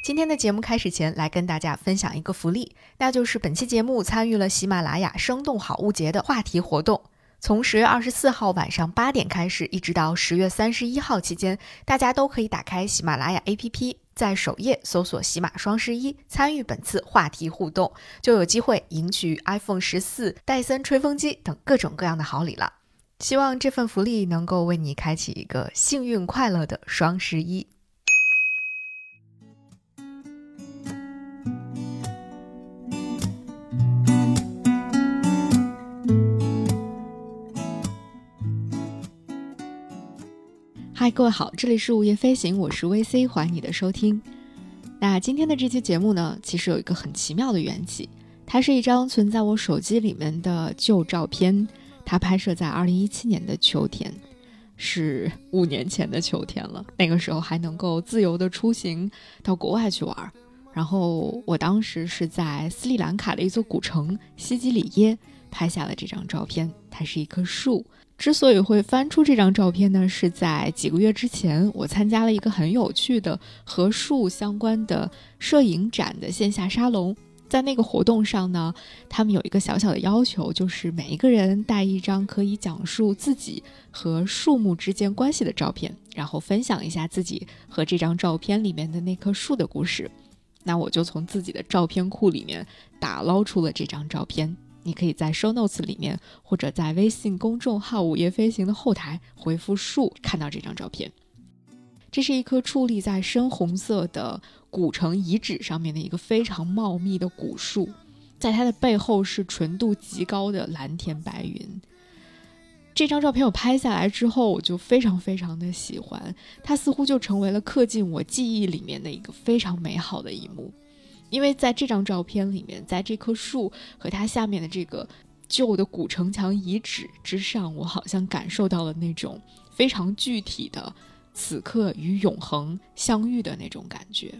今天的节目开始前，来跟大家分享一个福利，那就是本期节目参与了喜马拉雅“生动好物节”的话题活动。从十月二十四号晚上八点开始，一直到十月三十一号期间，大家都可以打开喜马拉雅 APP，在首页搜索“喜马双十一”，参与本次话题互动，就有机会赢取 iPhone 十四、戴森吹风机等各种各样的好礼了。希望这份福利能够为你开启一个幸运快乐的双十一。各位好，这里是午夜飞行，我是 VC，欢迎你的收听。那今天的这期节目呢，其实有一个很奇妙的缘起，它是一张存在我手机里面的旧照片，它拍摄在二零一七年的秋天，是五年前的秋天了。那个时候还能够自由的出行到国外去玩，然后我当时是在斯里兰卡的一座古城西吉里耶拍下了这张照片，它是一棵树。之所以会翻出这张照片呢，是在几个月之前，我参加了一个很有趣的和树相关的摄影展的线下沙龙。在那个活动上呢，他们有一个小小的要求，就是每一个人带一张可以讲述自己和树木之间关系的照片，然后分享一下自己和这张照片里面的那棵树的故事。那我就从自己的照片库里面打捞出了这张照片。你可以在 show notes 里面，或者在微信公众号“午夜飞行”的后台回复“树”，看到这张照片。这是一棵矗立在深红色的古城遗址上面的一个非常茂密的古树，在它的背后是纯度极高的蓝天白云。这张照片我拍下来之后，我就非常非常的喜欢，它似乎就成为了刻进我记忆里面的一个非常美好的一幕。因为在这张照片里面，在这棵树和它下面的这个旧的古城墙遗址之上，我好像感受到了那种非常具体的此刻与永恒相遇的那种感觉。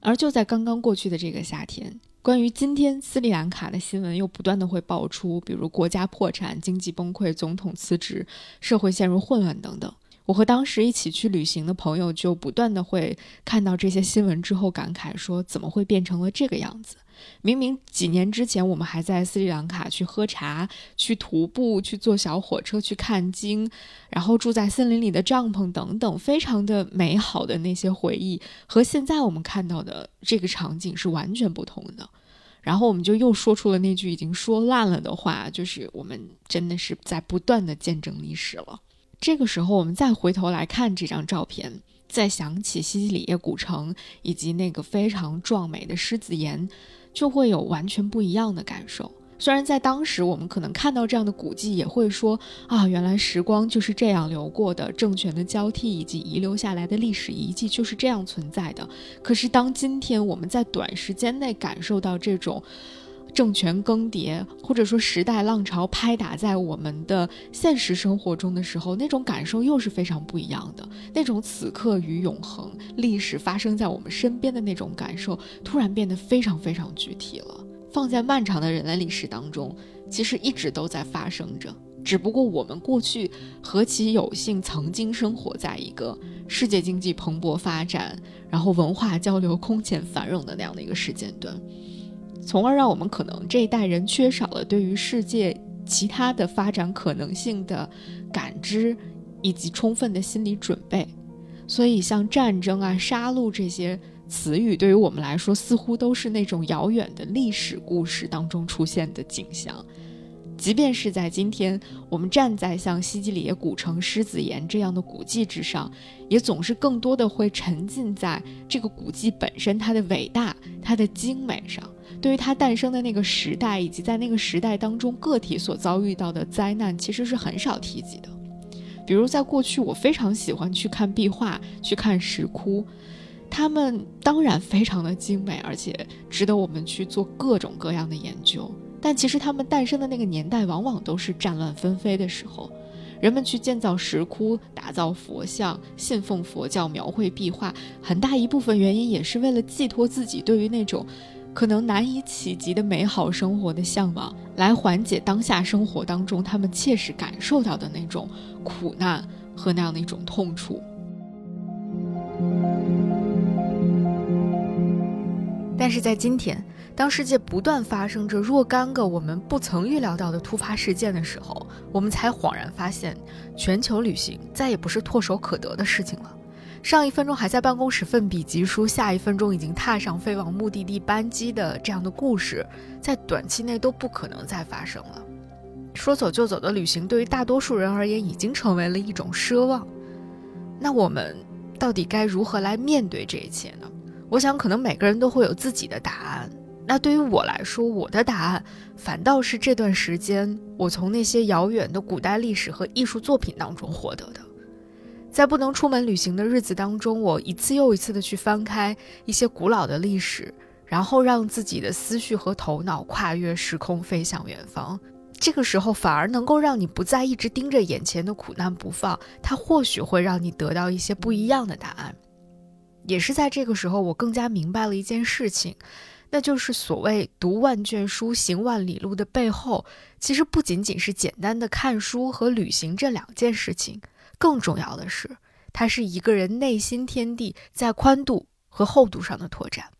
而就在刚刚过去的这个夏天，关于今天斯里兰卡的新闻又不断的会爆出，比如国家破产、经济崩溃、总统辞职、社会陷入混乱等等。我和当时一起去旅行的朋友就不断的会看到这些新闻之后感慨说，怎么会变成了这个样子？明明几年之前我们还在斯里兰卡去喝茶、去徒步、去坐小火车去看鲸，然后住在森林里的帐篷等等，非常的美好的那些回忆，和现在我们看到的这个场景是完全不同的。然后我们就又说出了那句已经说烂了的话，就是我们真的是在不断的见证历史了。这个时候，我们再回头来看这张照片，再想起西西里耶古城以及那个非常壮美的狮子岩，就会有完全不一样的感受。虽然在当时，我们可能看到这样的古迹，也会说啊，原来时光就是这样流过的，政权的交替以及遗留下来的历史遗迹就是这样存在的。可是，当今天我们在短时间内感受到这种。政权更迭，或者说时代浪潮拍打在我们的现实生活中的时候，那种感受又是非常不一样的。那种此刻与永恒、历史发生在我们身边的那种感受，突然变得非常非常具体了。放在漫长的人类历史当中，其实一直都在发生着，只不过我们过去何其有幸，曾经生活在一个世界经济蓬勃发展，然后文化交流空前繁荣的那样的一个时间段。从而让我们可能这一代人缺少了对于世界其他的发展可能性的感知，以及充分的心理准备。所以，像战争啊、杀戮这些词语，对于我们来说，似乎都是那种遥远的历史故事当中出现的景象。即便是在今天，我们站在像西吉里耶古城、狮子岩这样的古迹之上，也总是更多的会沉浸在这个古迹本身它的伟大、它的精美上。对于它诞生的那个时代，以及在那个时代当中个体所遭遇到的灾难，其实是很少提及的。比如，在过去，我非常喜欢去看壁画、去看石窟，它们当然非常的精美，而且值得我们去做各种各样的研究。但其实他们诞生的那个年代，往往都是战乱纷飞的时候，人们去建造石窟、打造佛像、信奉佛教、描绘壁画，很大一部分原因也是为了寄托自己对于那种可能难以企及的美好生活的向往，来缓解当下生活当中他们切实感受到的那种苦难和那样的一种痛楚。但是在今天，当世界不断发生着若干个我们不曾预料到的突发事件的时候，我们才恍然发现，全球旅行再也不是唾手可得的事情了。上一分钟还在办公室奋笔疾书，下一分钟已经踏上飞往目的地班机的这样的故事，在短期内都不可能再发生了。说走就走的旅行，对于大多数人而言，已经成为了一种奢望。那我们到底该如何来面对这一切呢？我想，可能每个人都会有自己的答案。那对于我来说，我的答案反倒是这段时间我从那些遥远的古代历史和艺术作品当中获得的。在不能出门旅行的日子当中，我一次又一次的去翻开一些古老的历史，然后让自己的思绪和头脑跨越时空，飞向远方。这个时候，反而能够让你不再一直盯着眼前的苦难不放，它或许会让你得到一些不一样的答案。也是在这个时候，我更加明白了一件事情，那就是所谓读万卷书、行万里路的背后，其实不仅仅是简单的看书和旅行这两件事情，更重要的是，它是一个人内心天地在宽度和厚度上的拓展。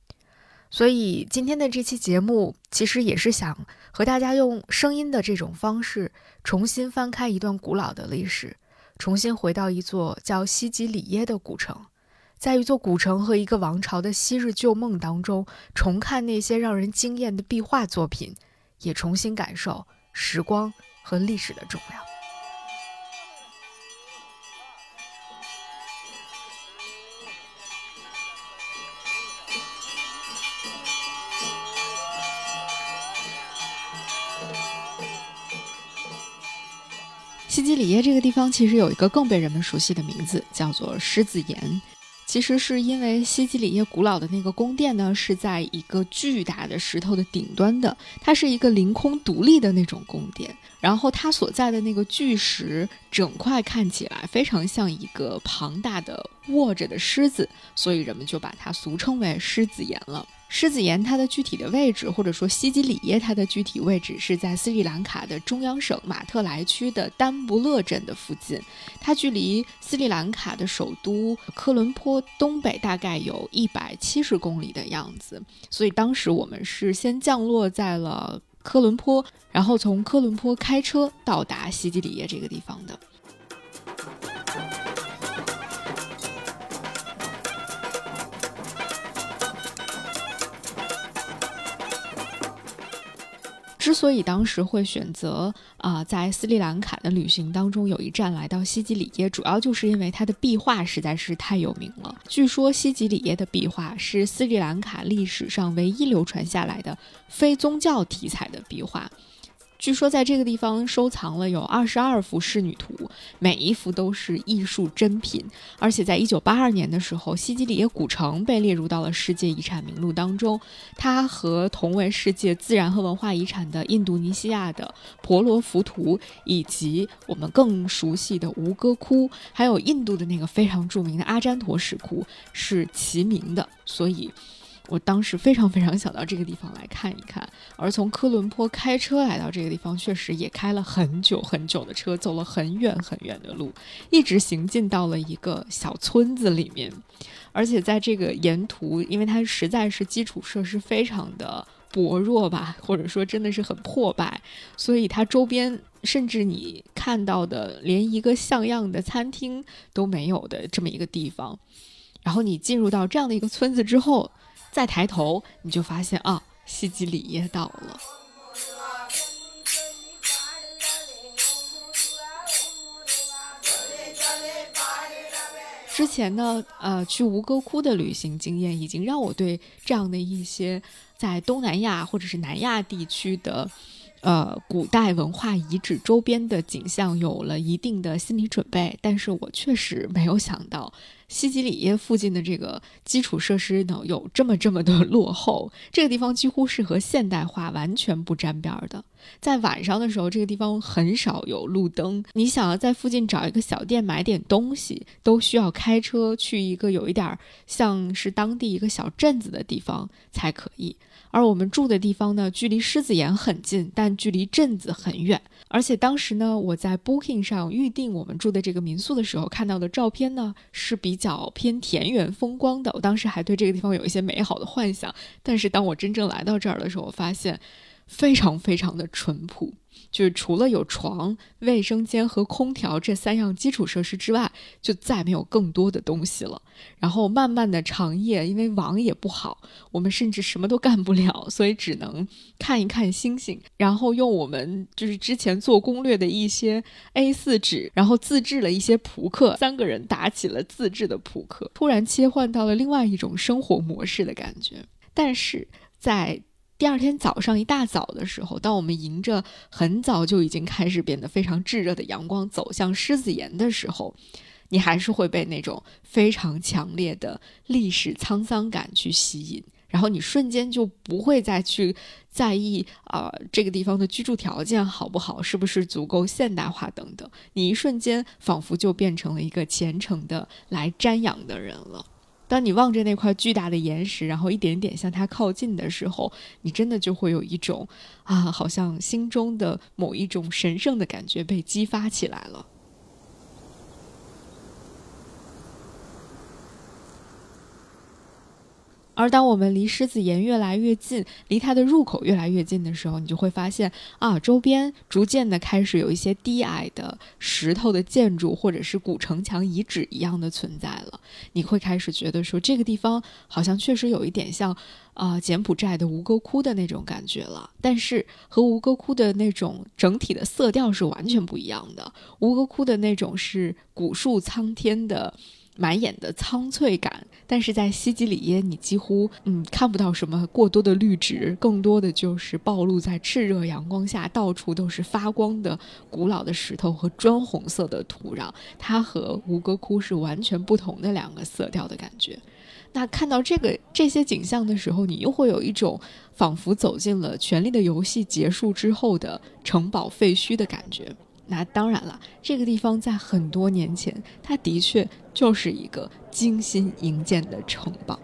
所以今天的这期节目，其实也是想和大家用声音的这种方式，重新翻开一段古老的历史，重新回到一座叫西吉里耶的古城。在一座古城和一个王朝的昔日旧梦当中，重看那些让人惊艳的壁画作品，也重新感受时光和历史的重量。西吉里耶这个地方其实有一个更被人们熟悉的名字，叫做狮子岩。其实是因为西吉里耶古老的那个宫殿呢，是在一个巨大的石头的顶端的，它是一个凌空独立的那种宫殿。然后它所在的那个巨石整块看起来非常像一个庞大的卧着的狮子，所以人们就把它俗称为狮子岩了。狮子岩它的具体的位置，或者说西吉里耶它的具体位置是在斯里兰卡的中央省马特莱区的丹布勒镇的附近，它距离斯里兰卡的首都科伦坡东北大概有一百七十公里的样子。所以当时我们是先降落在了科伦坡，然后从科伦坡开车到达西吉里耶这个地方的。之所以当时会选择啊，在斯里兰卡的旅行当中有一站来到西吉里耶，主要就是因为它的壁画实在是太有名了。据说西吉里耶的壁画是斯里兰卡历史上唯一流传下来的非宗教题材的壁画。据说在这个地方收藏了有二十二幅仕女图，每一幅都是艺术珍品。而且在一九八二年的时候，西吉里耶古城被列入到了世界遗产名录当中。它和同为世界自然和文化遗产的印度尼西亚的婆罗浮屠，以及我们更熟悉的吴哥窟，还有印度的那个非常著名的阿占陀石窟是齐名的。所以。我当时非常非常想到这个地方来看一看，而从科伦坡开车来到这个地方，确实也开了很久很久的车，走了很远很远的路，一直行进到了一个小村子里面。而且在这个沿途，因为它实在是基础设施非常的薄弱吧，或者说真的是很破败，所以它周边甚至你看到的连一个像样的餐厅都没有的这么一个地方。然后你进入到这样的一个村子之后。再抬头，你就发现啊，西吉里耶到了。之前呢，呃，去吴哥窟的旅行经验已经让我对这样的一些在东南亚或者是南亚地区的，呃，古代文化遗址周边的景象有了一定的心理准备，但是我确实没有想到。西吉里耶附近的这个基础设施呢，有这么这么的落后。这个地方几乎是和现代化完全不沾边的。在晚上的时候，这个地方很少有路灯。你想要在附近找一个小店买点东西，都需要开车去一个有一点像是当地一个小镇子的地方才可以。而我们住的地方呢，距离狮子岩很近，但距离镇子很远。而且当时呢，我在 Booking 上预定我们住的这个民宿的时候看到的照片呢，是比较偏田园风光的。我当时还对这个地方有一些美好的幻想，但是当我真正来到这儿的时候，我发现非常非常的淳朴。就是除了有床、卫生间和空调这三样基础设施之外，就再没有更多的东西了。然后漫漫的长夜，因为网也不好，我们甚至什么都干不了，所以只能看一看星星，然后用我们就是之前做攻略的一些 A4 纸，然后自制了一些扑克，三个人打起了自制的扑克，突然切换到了另外一种生活模式的感觉。但是在第二天早上一大早的时候，当我们迎着很早就已经开始变得非常炙热的阳光走向狮子岩的时候，你还是会被那种非常强烈的历史沧桑感去吸引，然后你瞬间就不会再去在意啊这个地方的居住条件好不好，是不是足够现代化等等，你一瞬间仿佛就变成了一个虔诚的来瞻仰的人了。当你望着那块巨大的岩石，然后一点点向它靠近的时候，你真的就会有一种啊，好像心中的某一种神圣的感觉被激发起来了。而当我们离狮子岩越来越近，离它的入口越来越近的时候，你就会发现啊，周边逐渐的开始有一些低矮的石头的建筑，或者是古城墙遗址一样的存在了。你会开始觉得说，这个地方好像确实有一点像啊柬埔寨的吴哥窟的那种感觉了。但是和吴哥窟的那种整体的色调是完全不一样的。吴哥窟的那种是古树苍天的。满眼的苍翠感，但是在西吉里耶，你几乎嗯看不到什么过多的绿植，更多的就是暴露在炽热阳光下，到处都是发光的古老的石头和砖红色的土壤。它和吴哥窟是完全不同的两个色调的感觉。那看到这个这些景象的时候，你又会有一种仿佛走进了《权力的游戏》结束之后的城堡废墟的感觉。那当然了，这个地方在很多年前，它的确就是一个精心营建的城堡。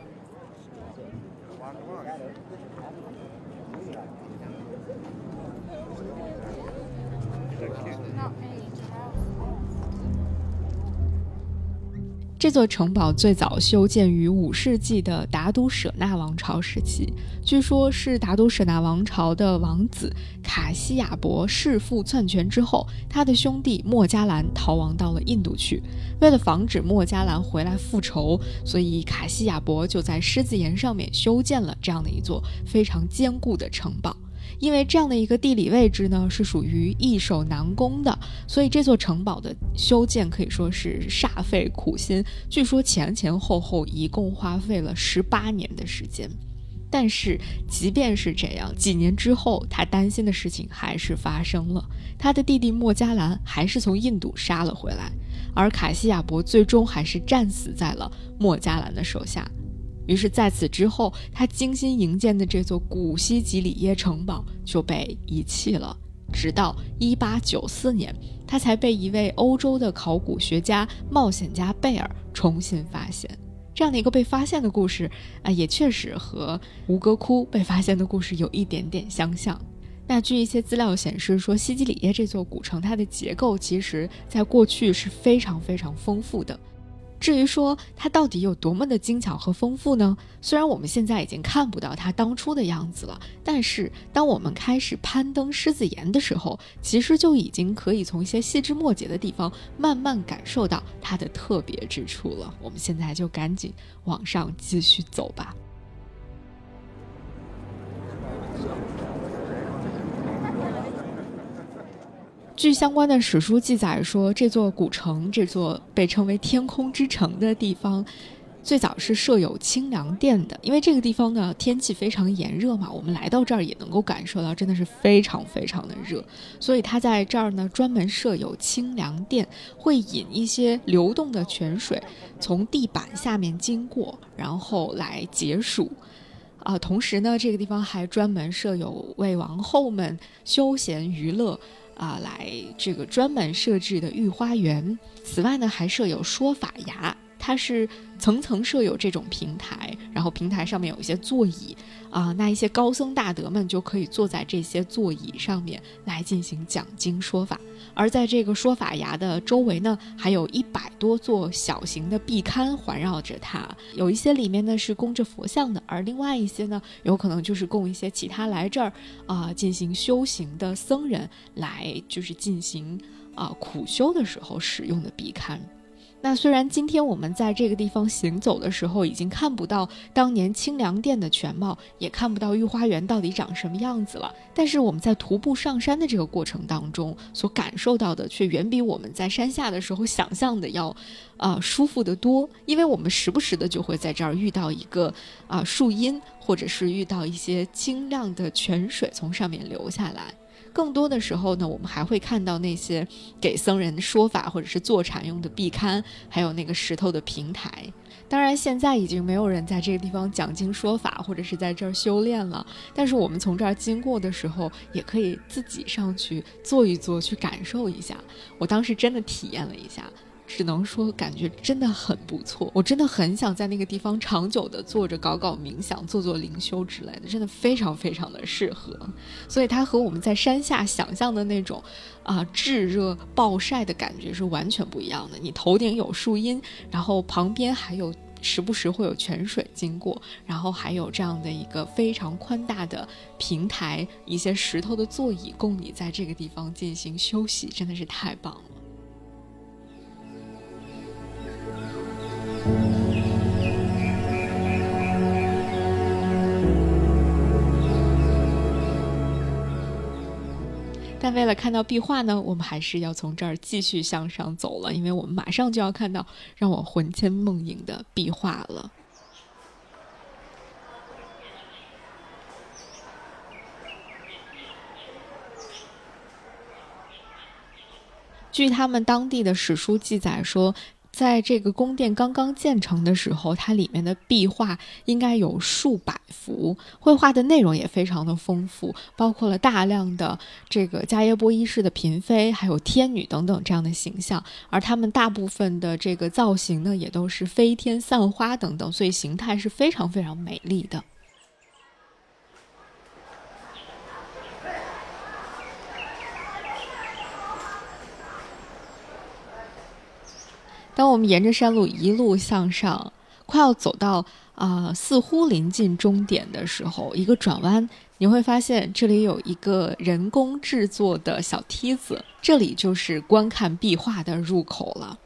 这座城堡最早修建于五世纪的达都舍那王朝时期，据说是达都舍那王朝的王子卡西亚伯弑父篡权之后，他的兄弟莫加兰逃亡到了印度去。为了防止莫加兰回来复仇，所以卡西亚伯就在狮子岩上面修建了这样的一座非常坚固的城堡。因为这样的一个地理位置呢，是属于易守难攻的，所以这座城堡的修建可以说是煞费苦心。据说前前后后一共花费了十八年的时间。但是即便是这样，几年之后，他担心的事情还是发生了。他的弟弟莫加兰还是从印度杀了回来，而卡西亚伯最终还是战死在了莫加兰的手下。于是，在此之后，他精心营建的这座古西吉里耶城堡就被遗弃了。直到1894年，他才被一位欧洲的考古学家、冒险家贝尔重新发现。这样的一个被发现的故事啊，也确实和吴哥窟被发现的故事有一点点相像。那据一些资料显示，说西吉里耶这座古城，它的结构其实在过去是非常非常丰富的。至于说它到底有多么的精巧和丰富呢？虽然我们现在已经看不到它当初的样子了，但是当我们开始攀登狮子岩的时候，其实就已经可以从一些细枝末节的地方慢慢感受到它的特别之处了。我们现在就赶紧往上继续走吧。据相关的史书记载说，这座古城，这座被称为“天空之城”的地方，最早是设有清凉殿的。因为这个地方呢，天气非常炎热嘛，我们来到这儿也能够感受到，真的是非常非常的热。所以它在这儿呢，专门设有清凉殿，会引一些流动的泉水从地板下面经过，然后来解暑。啊，同时呢，这个地方还专门设有为王后们休闲娱乐。啊，来这个专门设置的御花园。此外呢，还设有说法崖，它是层层设有这种平台，然后平台上面有一些座椅啊，那一些高僧大德们就可以坐在这些座椅上面来进行讲经说法。而在这个说法崖的周围呢，还有一百多座小型的壁龛环绕着它，有一些里面呢是供着佛像的，而另外一些呢，有可能就是供一些其他来这儿啊进行修行的僧人来，就是进行啊苦修的时候使用的壁龛。那虽然今天我们在这个地方行走的时候，已经看不到当年清凉殿的全貌，也看不到御花园到底长什么样子了，但是我们在徒步上山的这个过程当中，所感受到的却远比我们在山下的时候想象的要，啊舒服得多。因为我们时不时的就会在这儿遇到一个啊树荫，或者是遇到一些清亮的泉水从上面流下来。更多的时候呢，我们还会看到那些给僧人说法或者是坐禅用的壁龛，还有那个石头的平台。当然，现在已经没有人在这个地方讲经说法，或者是在这儿修炼了。但是我们从这儿经过的时候，也可以自己上去坐一坐，去感受一下。我当时真的体验了一下。只能说感觉真的很不错，我真的很想在那个地方长久的坐着搞搞冥想、做做灵修之类的，真的非常非常的适合。所以它和我们在山下想象的那种啊炙热暴晒的感觉是完全不一样的。你头顶有树荫，然后旁边还有时不时会有泉水经过，然后还有这样的一个非常宽大的平台，一些石头的座椅供你在这个地方进行休息，真的是太棒了。但为了看到壁画呢，我们还是要从这儿继续向上走了，因为我们马上就要看到让我魂牵梦萦的壁画了。据他们当地的史书记载说。在这个宫殿刚刚建成的时候，它里面的壁画应该有数百幅，绘画的内容也非常的丰富，包括了大量的这个迦耶波一世的嫔妃，还有天女等等这样的形象，而他们大部分的这个造型呢，也都是飞天散花等等，所以形态是非常非常美丽的。当我们沿着山路一路向上，快要走到啊似乎临近终点的时候，一个转弯，你会发现这里有一个人工制作的小梯子，这里就是观看壁画的入口了。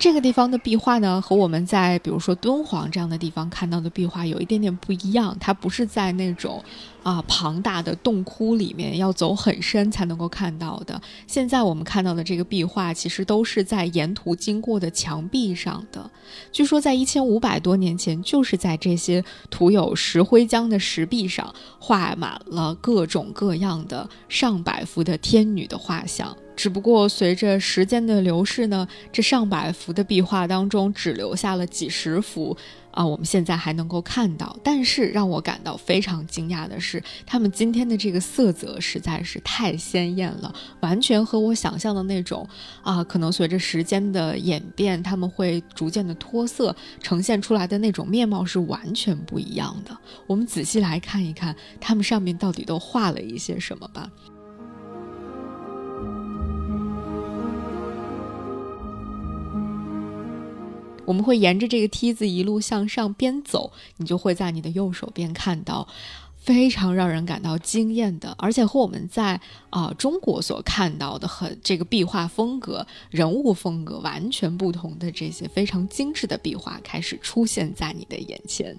这个地方的壁画呢，和我们在比如说敦煌这样的地方看到的壁画有一点点不一样。它不是在那种啊庞大的洞窟里面，要走很深才能够看到的。现在我们看到的这个壁画，其实都是在沿途经过的墙壁上的。据说在一千五百多年前，就是在这些涂有石灰浆的石壁上，画满了各种各样的上百幅的天女的画像。只不过随着时间的流逝呢，这上百幅的壁画当中只留下了几十幅啊，我们现在还能够看到。但是让我感到非常惊讶的是，他们今天的这个色泽实在是太鲜艳了，完全和我想象的那种啊，可能随着时间的演变，他们会逐渐的脱色，呈现出来的那种面貌是完全不一样的。我们仔细来看一看，他们上面到底都画了一些什么吧。我们会沿着这个梯子一路向上边走，你就会在你的右手边看到非常让人感到惊艳的，而且和我们在啊中国所看到的很这个壁画风格、人物风格完全不同的这些非常精致的壁画开始出现在你的眼前。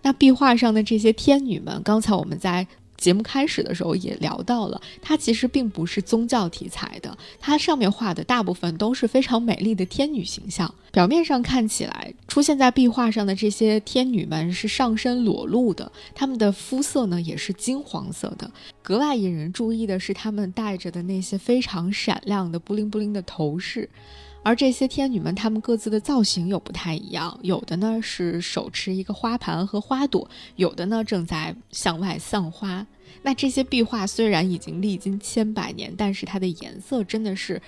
那壁画上的这些天女们，刚才我们在。节目开始的时候也聊到了，它其实并不是宗教题材的，它上面画的大部分都是非常美丽的天女形象。表面上看起来，出现在壁画上的这些天女们是上身裸露的，她们的肤色呢也是金黄色的。格外引人注意的是，她们戴着的那些非常闪亮的布灵布灵的头饰。而这些天女们，她们各自的造型又不太一样，有的呢是手持一个花盘和花朵，有的呢正在向外散花。那这些壁画虽然已经历经千百年，但是它的颜色真的是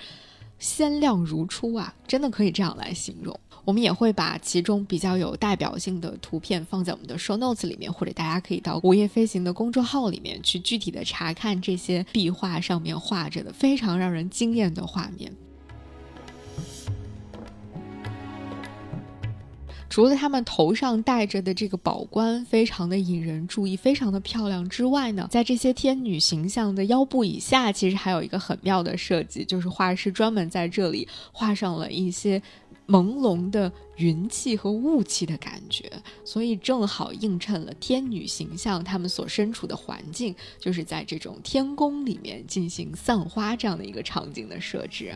鲜亮如初啊，真的可以这样来形容。我们也会把其中比较有代表性的图片放在我们的 show notes 里面，或者大家可以到午夜飞行的公众号里面去具体的查看这些壁画上面画着的非常让人惊艳的画面。除了他们头上戴着的这个宝冠非常的引人注意，非常的漂亮之外呢，在这些天女形象的腰部以下，其实还有一个很妙的设计，就是画师专门在这里画上了一些朦胧的云气和雾气的感觉，所以正好映衬了天女形象他们所身处的环境，就是在这种天宫里面进行散花这样的一个场景的设置。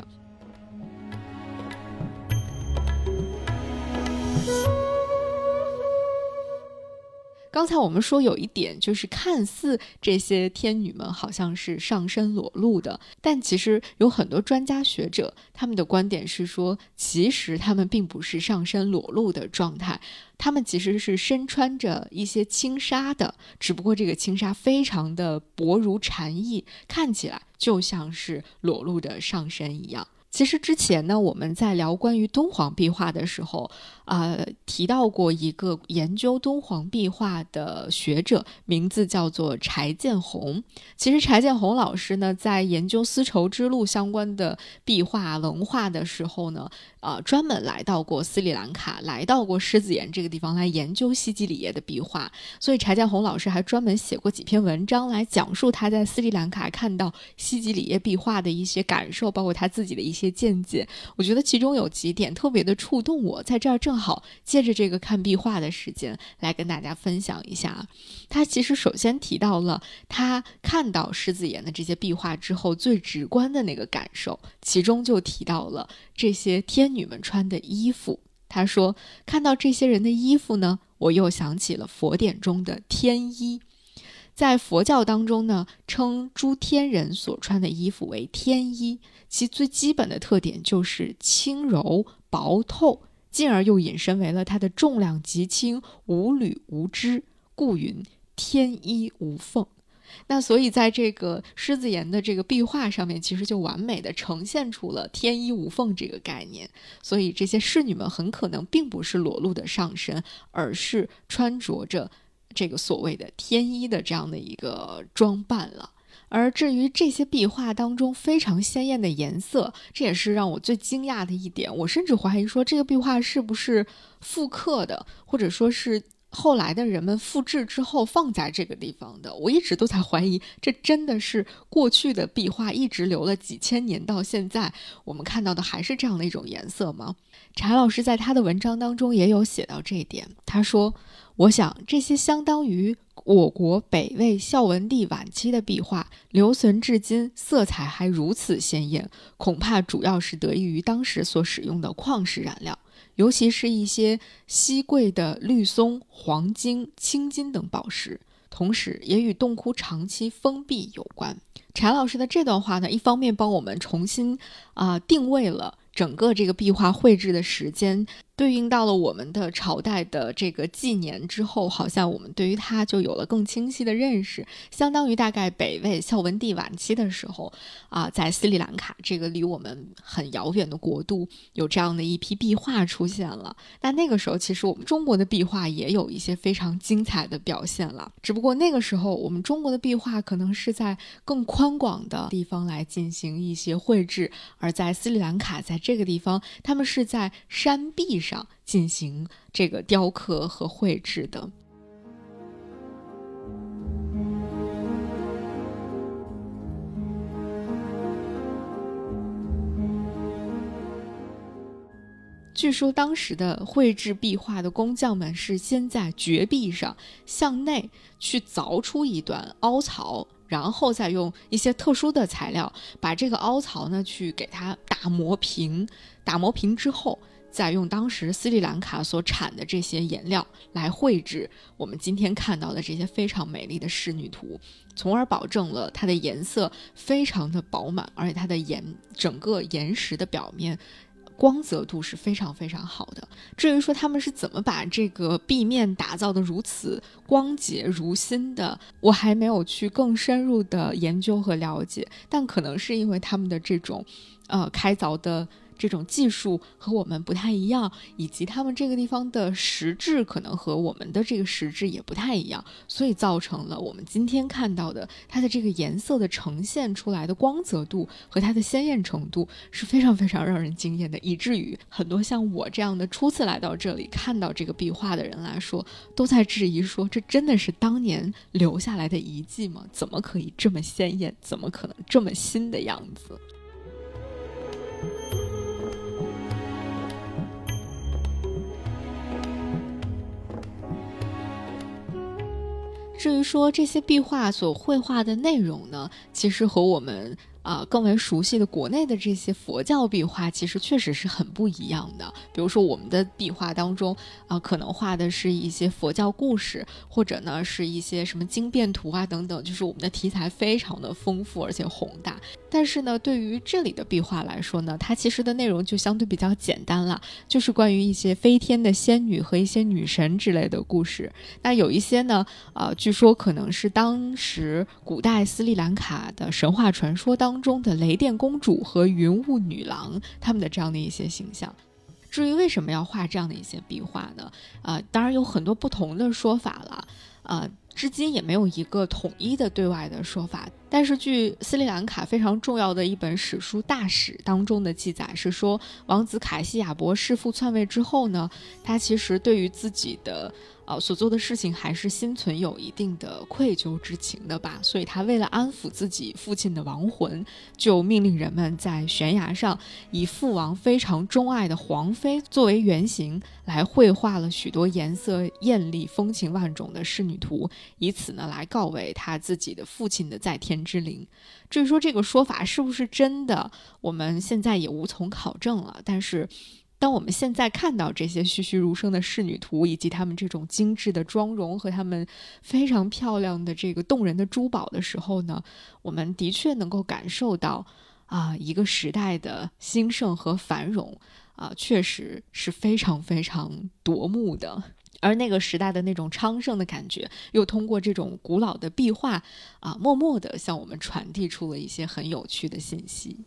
刚才我们说有一点，就是看似这些天女们好像是上身裸露的，但其实有很多专家学者他们的观点是说，其实他们并不是上身裸露的状态，他们其实是身穿着一些轻纱的，只不过这个轻纱非常的薄如蝉翼，看起来就像是裸露的上身一样。其实之前呢，我们在聊关于敦煌壁画的时候，啊，提到过一个研究敦煌壁画的学者，名字叫做柴建红。其实柴建红老师呢，在研究丝绸之路相关的壁画文化的时候呢，呃，专门来到过斯里兰卡，来到过狮子岩这个地方来研究西吉里耶的壁画。所以柴建红老师还专门写过几篇文章来讲述他在斯里兰卡看到西吉里耶壁画的一些感受，包括他自己的一。些见解，我觉得其中有几点特别的触动我，在这儿正好借着这个看壁画的时间来跟大家分享一下。他其实首先提到了他看到狮子岩的这些壁画之后最直观的那个感受，其中就提到了这些天女们穿的衣服。他说看到这些人的衣服呢，我又想起了佛典中的天衣。在佛教当中呢，称诸天人所穿的衣服为天衣，其最基本的特点就是轻柔薄透，进而又引申为了它的重量极轻，无缕无织，故云天衣无缝。那所以在这个狮子岩的这个壁画上面，其实就完美的呈现出了天衣无缝这个概念。所以这些侍女们很可能并不是裸露的上身，而是穿着着。这个所谓的天衣的这样的一个装扮了，而至于这些壁画当中非常鲜艳的颜色，这也是让我最惊讶的一点。我甚至怀疑说，这个壁画是不是复刻的，或者说是后来的人们复制之后放在这个地方的。我一直都在怀疑，这真的是过去的壁画一直留了几千年到现在，我们看到的还是这样的一种颜色吗？柴老师在他的文章当中也有写到这一点，他说。我想，这些相当于我国北魏孝文帝晚期的壁画，留存至今，色彩还如此鲜艳，恐怕主要是得益于当时所使用的矿石染料，尤其是一些稀贵的绿松、黄金、青金等宝石，同时也与洞窟长期封闭有关。柴老师的这段话呢，一方面帮我们重新啊定位了整个这个壁画绘制的时间。对应到了我们的朝代的这个纪年之后，好像我们对于它就有了更清晰的认识。相当于大概北魏孝文帝晚期的时候，啊，在斯里兰卡这个离我们很遥远的国度，有这样的一批壁画出现了。那那个时候，其实我们中国的壁画也有一些非常精彩的表现了。只不过那个时候，我们中国的壁画可能是在更宽广的地方来进行一些绘制，而在斯里兰卡，在这个地方，他们是在山壁上。进行这个雕刻和绘制的。据说当时的绘制壁画的工匠们是先在绝壁上向内去凿出一段凹槽，然后再用一些特殊的材料把这个凹槽呢去给它打磨平，打磨平之后。再用当时斯里兰卡所产的这些颜料来绘制我们今天看到的这些非常美丽的仕女图，从而保证了它的颜色非常的饱满，而且它的岩整个岩石的表面光泽度是非常非常好的。至于说他们是怎么把这个壁面打造的如此光洁如新的，我还没有去更深入的研究和了解。但可能是因为他们的这种，呃，开凿的。这种技术和我们不太一样，以及他们这个地方的实质可能和我们的这个实质也不太一样，所以造成了我们今天看到的它的这个颜色的呈现出来的光泽度和它的鲜艳程度是非常非常让人惊艳的，以至于很多像我这样的初次来到这里看到这个壁画的人来说，都在质疑说这真的是当年留下来的遗迹吗？怎么可以这么鲜艳？怎么可能这么新的样子？至于说这些壁画所绘画的内容呢，其实和我们。啊，更为熟悉的国内的这些佛教壁画，其实确实是很不一样的。比如说，我们的壁画当中啊，可能画的是一些佛教故事，或者呢是一些什么经变图啊等等，就是我们的题材非常的丰富而且宏大。但是呢，对于这里的壁画来说呢，它其实的内容就相对比较简单了，就是关于一些飞天的仙女和一些女神之类的故事。那有一些呢，呃，据说可能是当时古代斯里兰卡的神话传说当。中的雷电公主和云雾女郎，他们的这样的一些形象。至于为什么要画这样的一些壁画呢？啊，当然有很多不同的说法了。啊，至今也没有一个统一的对外的说法。但是据斯里兰卡非常重要的一本史书《大史》当中的记载是说，王子凯西亚伯弑父篡位之后呢，他其实对于自己的。呃，所做的事情还是心存有一定的愧疚之情的吧，所以他为了安抚自己父亲的亡魂，就命令人们在悬崖上以父王非常钟爱的皇妃作为原型，来绘画了许多颜色艳丽、风情万种的仕女图，以此呢来告慰他自己的父亲的在天之灵。至于说这个说法是不是真的，我们现在也无从考证了，但是。当我们现在看到这些栩栩如生的仕女图，以及她们这种精致的妆容和她们非常漂亮的这个动人的珠宝的时候呢，我们的确能够感受到啊，一个时代的兴盛和繁荣啊，确实是非常非常夺目的。而那个时代的那种昌盛的感觉，又通过这种古老的壁画啊，默默地向我们传递出了一些很有趣的信息。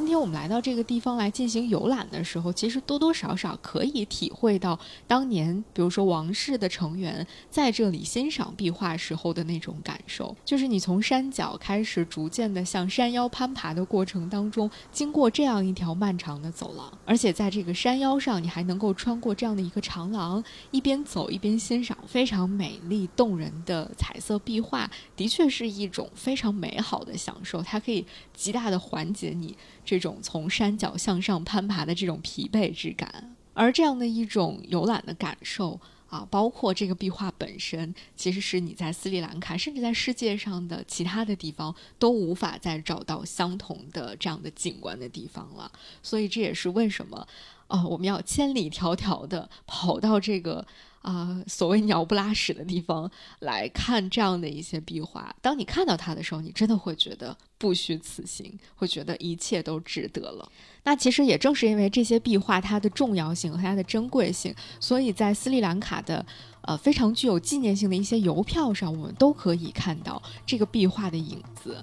今天我们来到这个地方来进行游览的时候，其实多多少少可以体会到当年，比如说王室的成员在这里欣赏壁画时候的那种感受。就是你从山脚开始，逐渐的向山腰攀爬的过程当中，经过这样一条漫长的走廊，而且在这个山腰上，你还能够穿过这样的一个长廊，一边走一边欣赏非常美丽动人的彩色壁画，的确是一种非常美好的享受。它可以极大的缓解你。这种从山脚向上攀爬的这种疲惫之感，而这样的一种游览的感受啊，包括这个壁画本身，其实是你在斯里兰卡，甚至在世界上的其他的地方都无法再找到相同的这样的景观的地方了。所以这也是为什么，啊，我们要千里迢迢的跑到这个。啊，所谓鸟不拉屎的地方来看这样的一些壁画，当你看到它的时候，你真的会觉得不虚此行，会觉得一切都值得了。那其实也正是因为这些壁画它的重要性和它的珍贵性，所以在斯里兰卡的呃非常具有纪念性的一些邮票上，我们都可以看到这个壁画的影子。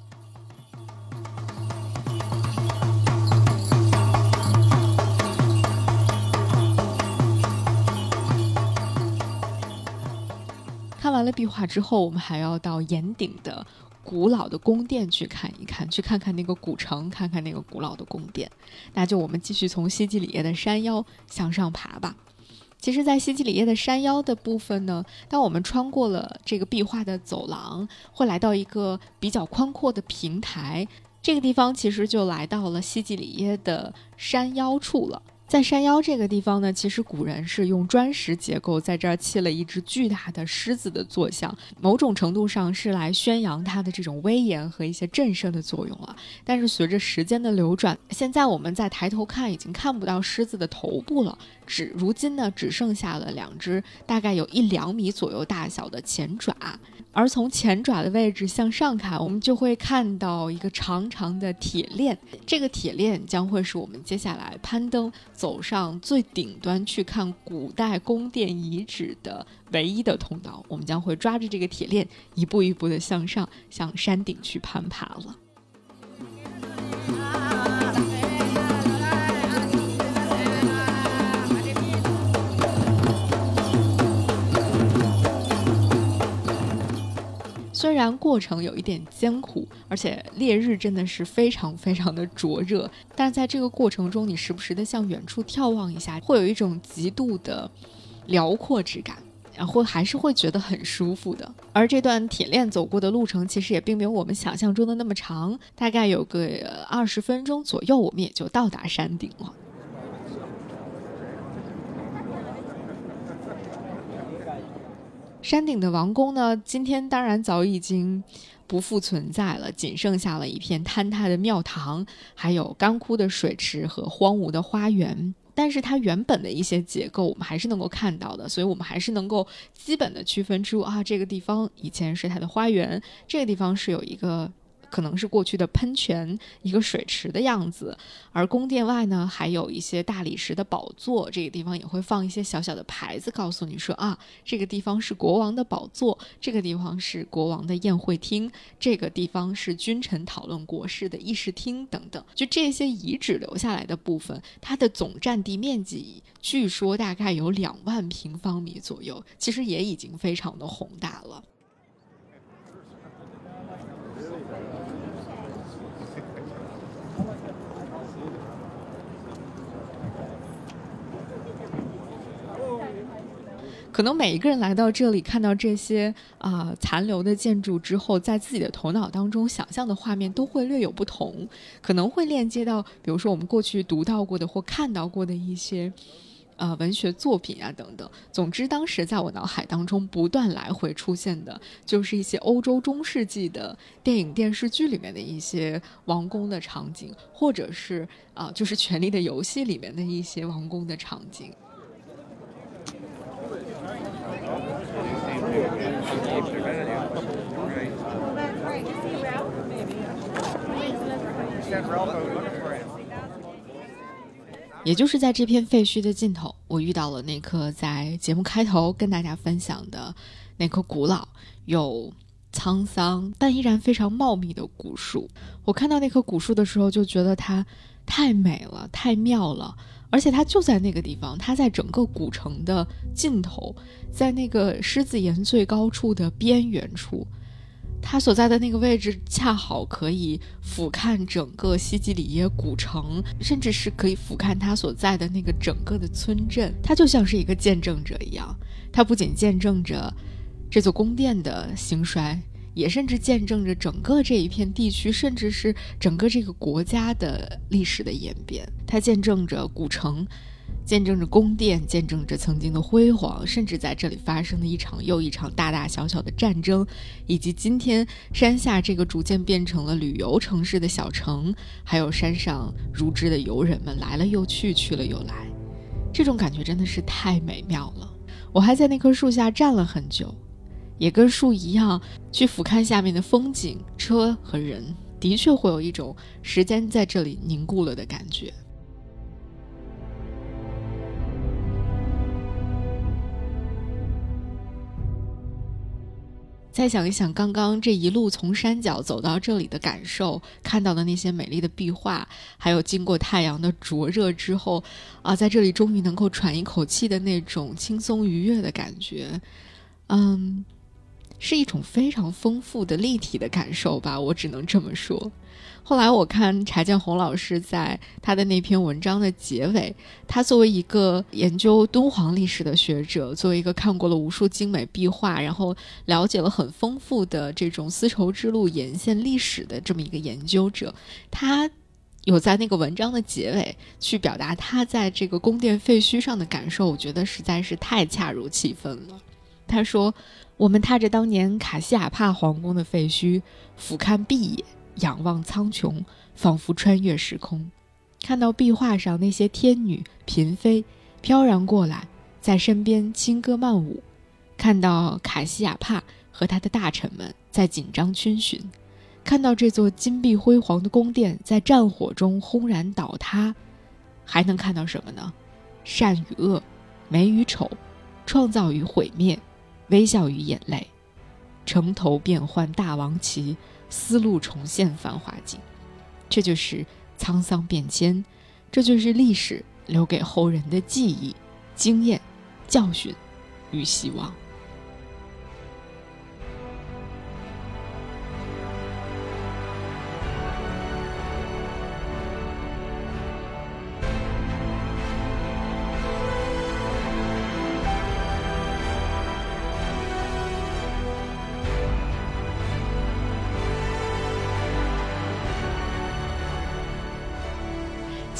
完了壁画之后，我们还要到岩顶的古老的宫殿去看一看，去看看那个古城，看看那个古老的宫殿。那就我们继续从西吉里耶的山腰向上爬吧。其实，在西吉里耶的山腰的部分呢，当我们穿过了这个壁画的走廊，会来到一个比较宽阔的平台。这个地方其实就来到了西吉里耶的山腰处了。在山腰这个地方呢，其实古人是用砖石结构在这儿砌了一只巨大的狮子的坐像，某种程度上是来宣扬它的这种威严和一些震慑的作用了。但是随着时间的流转，现在我们在抬头看已经看不到狮子的头部了，只如今呢只剩下了两只大概有一两米左右大小的前爪。而从前爪的位置向上看，我们就会看到一个长长的铁链。这个铁链将会是我们接下来攀登走上最顶端去看古代宫殿遗址的唯一的通道。我们将会抓着这个铁链，一步一步的向上，向山顶去攀爬了。虽然过程有一点艰苦，而且烈日真的是非常非常的灼热，但是在这个过程中，你时不时的向远处眺望一下，会有一种极度的辽阔之感，然后还是会觉得很舒服的。而这段铁链走过的路程，其实也并没有我们想象中的那么长，大概有个二十分钟左右，我们也就到达山顶了。山顶的王宫呢，今天当然早已经不复存在了，仅剩下了一片坍塌的庙堂，还有干枯的水池和荒芜的花园。但是它原本的一些结构，我们还是能够看到的，所以我们还是能够基本的区分出啊，这个地方以前是它的花园，这个地方是有一个。可能是过去的喷泉，一个水池的样子。而宫殿外呢，还有一些大理石的宝座，这个地方也会放一些小小的牌子，告诉你说啊，这个地方是国王的宝座，这个地方是国王的宴会厅，这个地方是君臣讨论国事的议事厅等等。就这些遗址留下来的部分，它的总占地面积据说大概有两万平方米左右，其实也已经非常的宏大了。可能每一个人来到这里，看到这些啊残留的建筑之后，在自己的头脑当中想象的画面都会略有不同，可能会链接到，比如说我们过去读到过的或看到过的一些，呃文学作品啊等等。总之，当时在我脑海当中不断来回出现的，就是一些欧洲中世纪的电影电视剧里面的一些王宫的场景，或者是啊就是《权力的游戏》里面的一些王宫的场景。也就是在这片废墟的尽头，我遇到了那棵在节目开头跟大家分享的那棵古老又沧桑但依然非常茂密的古树。我看到那棵古树的时候，就觉得它太美了，太妙了。而且它就在那个地方，它在整个古城的尽头，在那个狮子岩最高处的边缘处，它所在的那个位置恰好可以俯瞰整个西吉里耶古城，甚至是可以俯瞰它所在的那个整个的村镇。它就像是一个见证者一样，它不仅见证着这座宫殿的兴衰。也甚至见证着整个这一片地区，甚至是整个这个国家的历史的演变。它见证着古城，见证着宫殿，见证着曾经的辉煌，甚至在这里发生的一场又一场大大小小的战争，以及今天山下这个逐渐变成了旅游城市的小城，还有山上如织的游人们来了又去，去了又来，这种感觉真的是太美妙了。我还在那棵树下站了很久。也跟树一样，去俯瞰下面的风景、车和人，的确会有一种时间在这里凝固了的感觉。再想一想，刚刚这一路从山脚走到这里的感受，看到的那些美丽的壁画，还有经过太阳的灼热之后，啊，在这里终于能够喘一口气的那种轻松愉悦的感觉，嗯。是一种非常丰富的立体的感受吧，我只能这么说。后来我看柴建红老师在他的那篇文章的结尾，他作为一个研究敦煌历史的学者，作为一个看过了无数精美壁画，然后了解了很丰富的这种丝绸之路沿线历史的这么一个研究者，他有在那个文章的结尾去表达他在这个宫殿废墟上的感受，我觉得实在是太恰如其分了。他说。我们踏着当年卡西亚帕皇宫的废墟，俯瞰碧野，仰望苍穹，仿佛穿越时空，看到壁画上那些天女嫔妃飘然过来，在身边轻歌曼舞，看到卡西亚帕和他的大臣们在紧张逡巡，看到这座金碧辉煌的宫殿在战火中轰然倒塌，还能看到什么呢？善与恶，美与丑，创造与毁灭，微笑与眼泪，城头变换大王旗，丝路重现繁华景。这就是沧桑变迁，这就是历史留给后人的记忆、经验、教训与希望。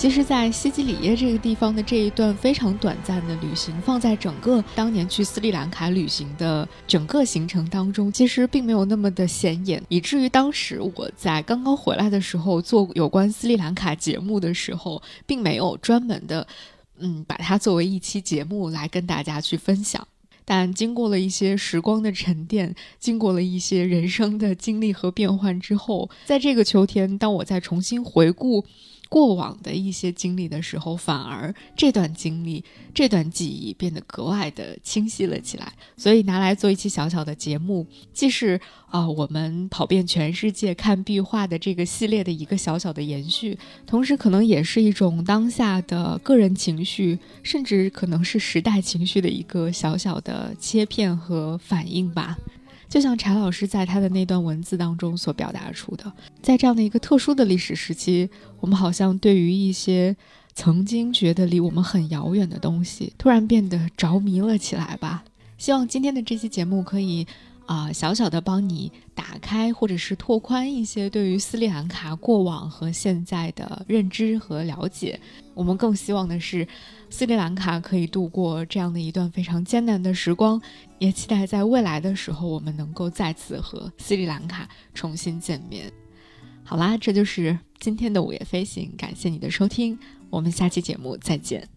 其实，在西吉里耶这个地方的这一段非常短暂的旅行，放在整个当年去斯里兰卡旅行的整个行程当中，其实并没有那么的显眼，以至于当时我在刚刚回来的时候做有关斯里兰卡节目的时候，并没有专门的，嗯，把它作为一期节目来跟大家去分享。但经过了一些时光的沉淀，经过了一些人生的经历和变换之后，在这个秋天，当我再重新回顾。过往的一些经历的时候，反而这段经历、这段记忆变得格外的清晰了起来。所以拿来做一期小小的节目，既是啊我们跑遍全世界看壁画的这个系列的一个小小的延续，同时可能也是一种当下的个人情绪，甚至可能是时代情绪的一个小小的切片和反应吧。就像柴老师在他的那段文字当中所表达出的，在这样的一个特殊的历史时期，我们好像对于一些曾经觉得离我们很遥远的东西，突然变得着迷了起来吧。希望今天的这期节目可以。啊，小小的帮你打开或者是拓宽一些对于斯里兰卡过往和现在的认知和了解。我们更希望的是，斯里兰卡可以度过这样的一段非常艰难的时光，也期待在未来的时候我们能够再次和斯里兰卡重新见面。好啦，这就是今天的午夜飞行，感谢你的收听，我们下期节目再见。